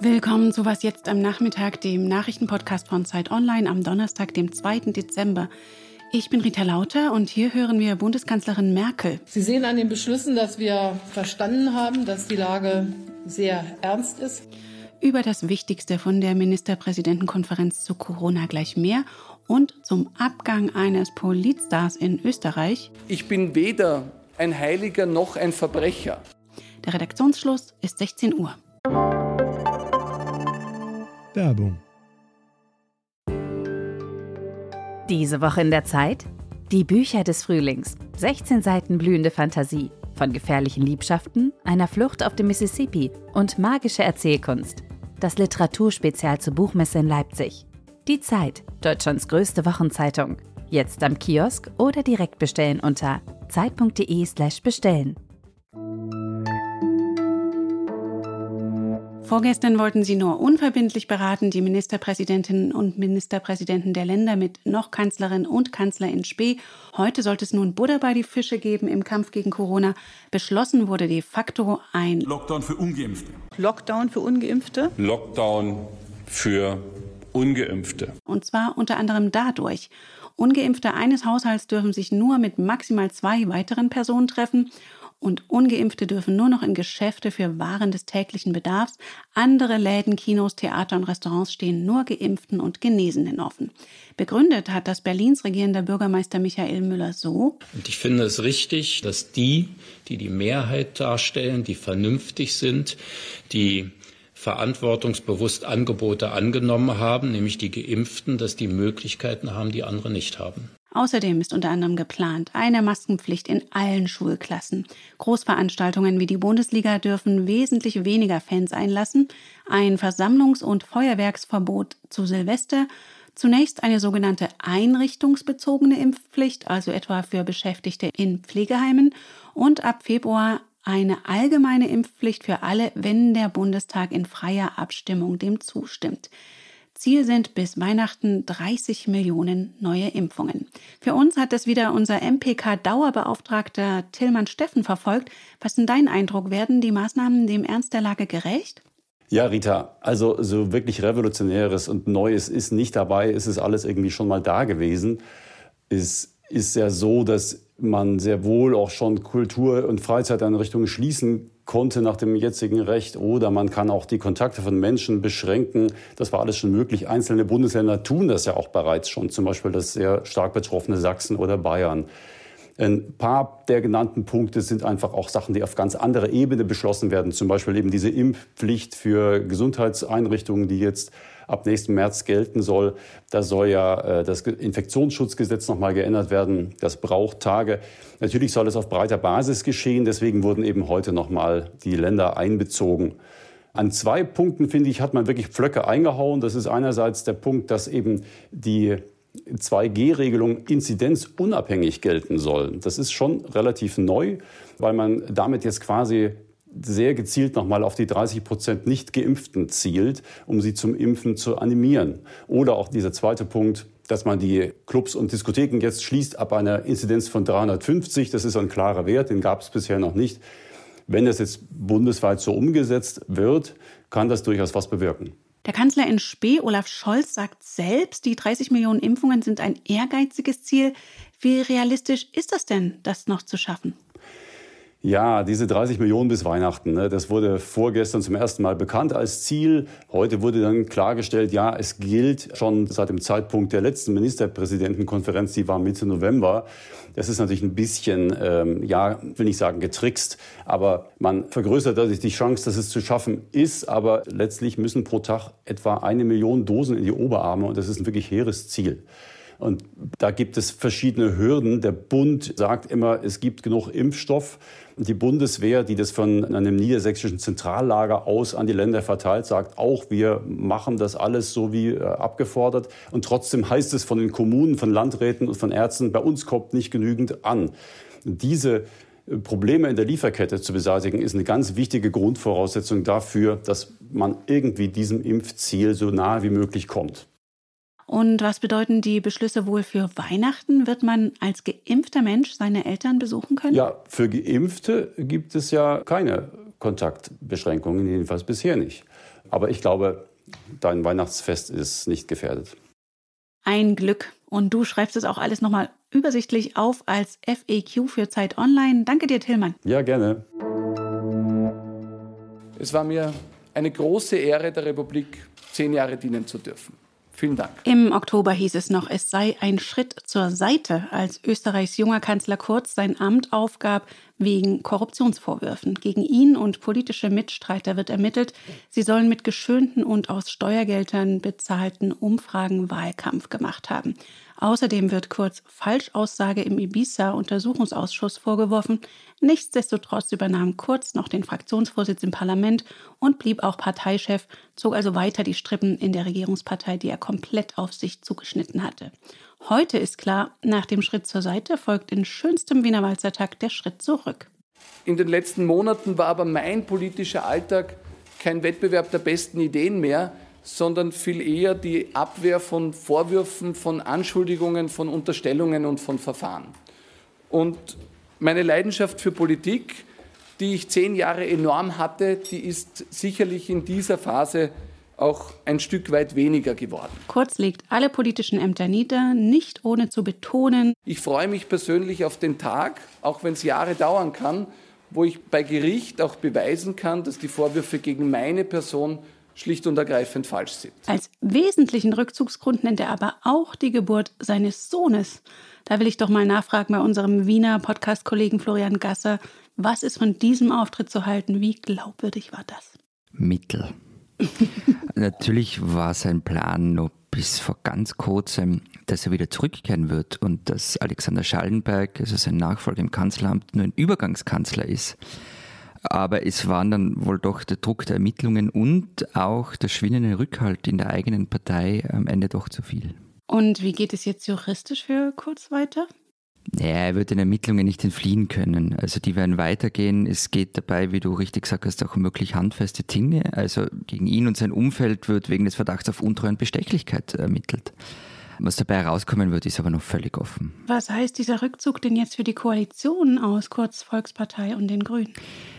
Willkommen zu Was jetzt am Nachmittag, dem Nachrichtenpodcast von Zeit Online am Donnerstag, dem 2. Dezember. Ich bin Rita Lauter und hier hören wir Bundeskanzlerin Merkel. Sie sehen an den Beschlüssen, dass wir verstanden haben, dass die Lage sehr ernst ist. Über das Wichtigste von der Ministerpräsidentenkonferenz zu Corona gleich mehr und zum Abgang eines Politstars in Österreich. Ich bin weder ein Heiliger noch ein Verbrecher. Der Redaktionsschluss ist 16 Uhr. Werbung. Diese Woche in der Zeit? Die Bücher des Frühlings. 16 Seiten blühende Fantasie. Von gefährlichen Liebschaften, einer Flucht auf dem Mississippi und magische Erzählkunst. Das Literaturspezial zur Buchmesse in Leipzig. Die Zeit, Deutschlands größte Wochenzeitung. Jetzt am Kiosk oder direkt bestellen unter zeit.de/slash bestellen. Vorgestern wollten sie nur unverbindlich beraten, die Ministerpräsidentinnen und Ministerpräsidenten der Länder mit noch Kanzlerin und Kanzler in Spee. Heute sollte es nun Buddha bei die Fische geben im Kampf gegen Corona. Beschlossen wurde de facto ein Lockdown für Ungeimpfte. Lockdown für Ungeimpfte? Lockdown für Ungeimpfte. Und zwar unter anderem dadurch. Ungeimpfte eines Haushalts dürfen sich nur mit maximal zwei weiteren Personen treffen und ungeimpfte dürfen nur noch in Geschäfte für Waren des täglichen Bedarfs. Andere Läden, Kinos, Theater und Restaurants stehen nur geimpften und Genesenen offen. Begründet hat das Berlins regierender Bürgermeister Michael Müller so. Und ich finde es richtig, dass die, die die Mehrheit darstellen, die vernünftig sind, die verantwortungsbewusst Angebote angenommen haben, nämlich die Geimpften, dass die Möglichkeiten haben, die andere nicht haben. Außerdem ist unter anderem geplant eine Maskenpflicht in allen Schulklassen. Großveranstaltungen wie die Bundesliga dürfen wesentlich weniger Fans einlassen, ein Versammlungs- und Feuerwerksverbot zu Silvester, zunächst eine sogenannte einrichtungsbezogene Impfpflicht, also etwa für Beschäftigte in Pflegeheimen, und ab Februar eine allgemeine Impfpflicht für alle, wenn der Bundestag in freier Abstimmung dem zustimmt. Ziel sind bis Weihnachten 30 Millionen neue Impfungen. Für uns hat es wieder unser MPK-Dauerbeauftragter Tillmann Steffen verfolgt. Was ist denn dein Eindruck? Werden die Maßnahmen dem Ernst der Lage gerecht? Ja, Rita, also so wirklich Revolutionäres und Neues ist nicht dabei. Es ist alles irgendwie schon mal da gewesen. Es ist ja so, dass man sehr wohl auch schon Kultur- und Freizeiteinrichtungen schließen konnte nach dem jetzigen Recht oder man kann auch die Kontakte von Menschen beschränken. Das war alles schon möglich. Einzelne Bundesländer tun das ja auch bereits schon, zum Beispiel das sehr stark betroffene Sachsen oder Bayern. Ein paar der genannten Punkte sind einfach auch Sachen, die auf ganz anderer Ebene beschlossen werden. Zum Beispiel eben diese Impfpflicht für Gesundheitseinrichtungen, die jetzt ab nächsten März gelten soll. Da soll ja äh, das Infektionsschutzgesetz nochmal geändert werden. Das braucht Tage. Natürlich soll es auf breiter Basis geschehen. Deswegen wurden eben heute nochmal die Länder einbezogen. An zwei Punkten, finde ich, hat man wirklich Pflöcke eingehauen. Das ist einerseits der Punkt, dass eben die 2G-Regelung inzidenzunabhängig gelten soll. Das ist schon relativ neu, weil man damit jetzt quasi sehr gezielt nochmal auf die 30 Prozent Nicht-Geimpften zielt, um sie zum Impfen zu animieren. Oder auch dieser zweite Punkt, dass man die Clubs und Diskotheken jetzt schließt ab einer Inzidenz von 350. Das ist ein klarer Wert, den gab es bisher noch nicht. Wenn das jetzt bundesweit so umgesetzt wird, kann das durchaus was bewirken. Der Kanzler in Spee, Olaf Scholz, sagt selbst, die 30 Millionen Impfungen sind ein ehrgeiziges Ziel. Wie realistisch ist das denn, das noch zu schaffen? Ja, diese 30 Millionen bis Weihnachten, ne, das wurde vorgestern zum ersten Mal bekannt als Ziel. Heute wurde dann klargestellt, ja, es gilt schon seit dem Zeitpunkt der letzten Ministerpräsidentenkonferenz, die war Mitte November. Das ist natürlich ein bisschen, ähm, ja, will nicht sagen getrickst, aber man vergrößert dadurch die Chance, dass es zu schaffen ist. Aber letztlich müssen pro Tag etwa eine Million Dosen in die Oberarme und das ist ein wirklich hehres Ziel. Und da gibt es verschiedene Hürden. Der Bund sagt immer, es gibt genug Impfstoff. Die Bundeswehr, die das von einem niedersächsischen Zentrallager aus an die Länder verteilt, sagt auch, wir machen das alles so wie äh, abgefordert. Und trotzdem heißt es von den Kommunen, von Landräten und von Ärzten, bei uns kommt nicht genügend an. Diese äh, Probleme in der Lieferkette zu beseitigen, ist eine ganz wichtige Grundvoraussetzung dafür, dass man irgendwie diesem Impfziel so nahe wie möglich kommt. Und was bedeuten die Beschlüsse wohl für Weihnachten? Wird man als geimpfter Mensch seine Eltern besuchen können? Ja, für Geimpfte gibt es ja keine Kontaktbeschränkungen, jedenfalls bisher nicht. Aber ich glaube, dein Weihnachtsfest ist nicht gefährdet. Ein Glück. Und du schreibst es auch alles nochmal übersichtlich auf als FAQ für Zeit Online. Danke dir, Tillmann. Ja, gerne. Es war mir eine große Ehre, der Republik zehn Jahre dienen zu dürfen. Vielen Dank. Im Oktober hieß es noch, es sei ein Schritt zur Seite, als Österreichs junger Kanzler Kurz sein Amt aufgab wegen Korruptionsvorwürfen. Gegen ihn und politische Mitstreiter wird ermittelt. Sie sollen mit geschönten und aus Steuergeldern bezahlten Umfragen Wahlkampf gemacht haben. Außerdem wird Kurz Falschaussage im Ibiza-Untersuchungsausschuss vorgeworfen. Nichtsdestotrotz übernahm Kurz noch den Fraktionsvorsitz im Parlament und blieb auch Parteichef, zog also weiter die Strippen in der Regierungspartei, die er komplett auf sich zugeschnitten hatte. Heute ist klar, nach dem Schritt zur Seite folgt in schönstem Wiener Walzertag der Schritt zurück. In den letzten Monaten war aber mein politischer Alltag kein Wettbewerb der besten Ideen mehr, sondern viel eher die Abwehr von Vorwürfen, von Anschuldigungen, von Unterstellungen und von Verfahren. Und meine Leidenschaft für Politik, die ich zehn Jahre enorm hatte, die ist sicherlich in dieser Phase auch ein Stück weit weniger geworden. Kurz legt alle politischen Ämter nieder, nicht ohne zu betonen. Ich freue mich persönlich auf den Tag, auch wenn es Jahre dauern kann, wo ich bei Gericht auch beweisen kann, dass die Vorwürfe gegen meine Person schlicht und ergreifend falsch sind. Als wesentlichen Rückzugsgrund nennt er aber auch die Geburt seines Sohnes. Da will ich doch mal nachfragen bei unserem Wiener Podcast-Kollegen Florian Gasser. Was ist von diesem Auftritt zu halten? Wie glaubwürdig war das? Mittel. Natürlich war sein Plan noch bis vor ganz kurzem, dass er wieder zurückkehren wird und dass Alexander Schallenberg, also sein Nachfolger im Kanzleramt, nur ein Übergangskanzler ist. Aber es waren dann wohl doch der Druck der Ermittlungen und auch der schwindende Rückhalt in der eigenen Partei am Ende doch zu viel. Und wie geht es jetzt juristisch für Kurz weiter? Ja, er wird den Ermittlungen nicht entfliehen können. Also die werden weitergehen. Es geht dabei, wie du richtig gesagt hast, auch um wirklich handfeste Dinge. Also gegen ihn und sein Umfeld wird wegen des Verdachts auf Untreue und Bestechlichkeit ermittelt. Was dabei herauskommen wird, ist aber noch völlig offen. Was heißt dieser Rückzug denn jetzt für die Koalition aus Kurz Volkspartei und den Grünen?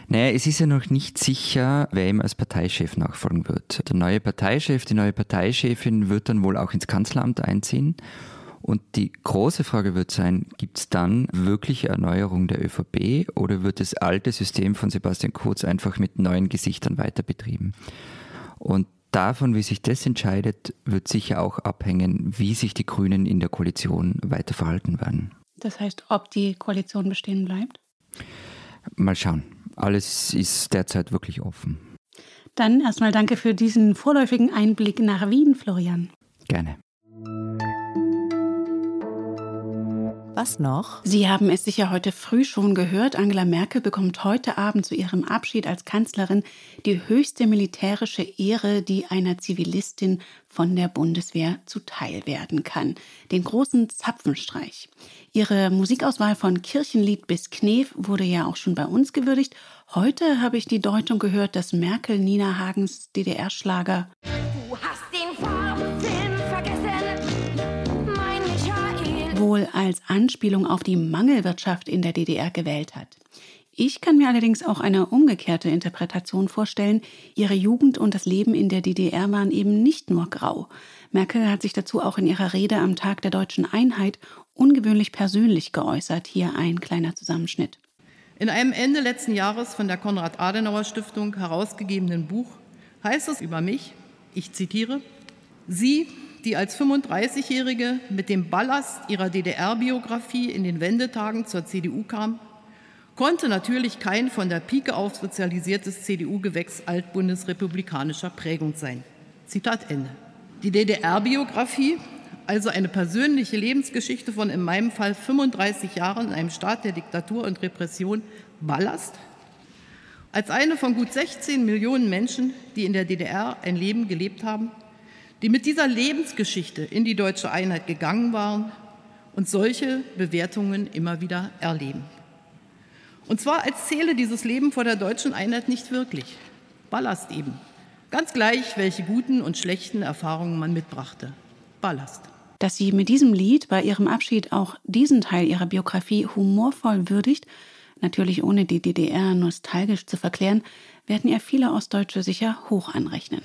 Naja, es ist ja noch nicht sicher, wer ihm als Parteichef nachfolgen wird. Der neue Parteichef, die neue Parteichefin wird dann wohl auch ins Kanzleramt einziehen. Und die große Frage wird sein, gibt es dann wirkliche Erneuerung der ÖVP oder wird das alte System von Sebastian Kurz einfach mit neuen Gesichtern weiter betrieben? Und davon, wie sich das entscheidet, wird sicher auch abhängen, wie sich die Grünen in der Koalition weiter verhalten werden. Das heißt, ob die Koalition bestehen bleibt? Mal schauen. Alles ist derzeit wirklich offen. Dann erstmal danke für diesen vorläufigen Einblick nach Wien, Florian. Gerne. Was noch? Sie haben es sicher heute früh schon gehört. Angela Merkel bekommt heute Abend zu ihrem Abschied als Kanzlerin die höchste militärische Ehre, die einer Zivilistin von der Bundeswehr zuteil werden kann. Den großen Zapfenstreich. Ihre Musikauswahl von Kirchenlied bis Knef wurde ja auch schon bei uns gewürdigt. Heute habe ich die Deutung gehört, dass Merkel Nina Hagens DDR-Schlager wohl als Anspielung auf die Mangelwirtschaft in der DDR gewählt hat. Ich kann mir allerdings auch eine umgekehrte Interpretation vorstellen. Ihre Jugend und das Leben in der DDR waren eben nicht nur grau. Merkel hat sich dazu auch in ihrer Rede am Tag der deutschen Einheit ungewöhnlich persönlich geäußert. Hier ein kleiner Zusammenschnitt. In einem Ende letzten Jahres von der Konrad-Adenauer-Stiftung herausgegebenen Buch heißt es über mich, ich zitiere, Sie, die als 35-Jährige mit dem Ballast ihrer DDR-Biografie in den Wendetagen zur CDU kam, konnte natürlich kein von der Pike auf sozialisiertes CDU-Gewächs altbundesrepublikanischer Prägung sein. Zitat Ende. Die DDR-Biografie, also eine persönliche Lebensgeschichte von in meinem Fall 35 Jahren in einem Staat der Diktatur und Repression, Ballast, als eine von gut 16 Millionen Menschen, die in der DDR ein Leben gelebt haben, die mit dieser Lebensgeschichte in die deutsche Einheit gegangen waren und solche Bewertungen immer wieder erleben. Und zwar als zähle dieses Leben vor der deutschen Einheit nicht wirklich. Ballast eben. Ganz gleich, welche guten und schlechten Erfahrungen man mitbrachte. Ballast. Dass sie mit diesem Lied bei ihrem Abschied auch diesen Teil ihrer Biografie humorvoll würdigt, natürlich ohne die DDR nostalgisch zu verklären, werden ihr viele Ostdeutsche sicher hoch anrechnen.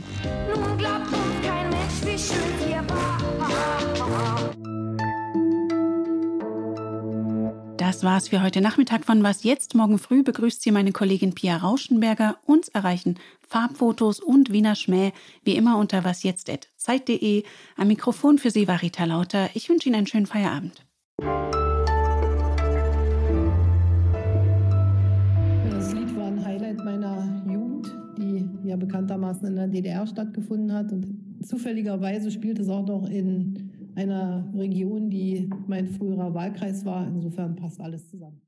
Das war's für heute Nachmittag von Was jetzt. Morgen früh begrüßt Sie meine Kollegin Pia Rauschenberger. Uns erreichen Farbfotos und Wiener Schmäh wie immer unter wasjetzt.zeit.de. Am Mikrofon für Sie war Rita Lauter. Ich wünsche Ihnen einen schönen Feierabend. Das Lied war ein Highlight meiner Jugend, die ja bekanntermaßen in der DDR stattgefunden hat. Und zufälligerweise spielt es auch noch in einer Region, die mein früherer Wahlkreis war. Insofern passt alles zusammen.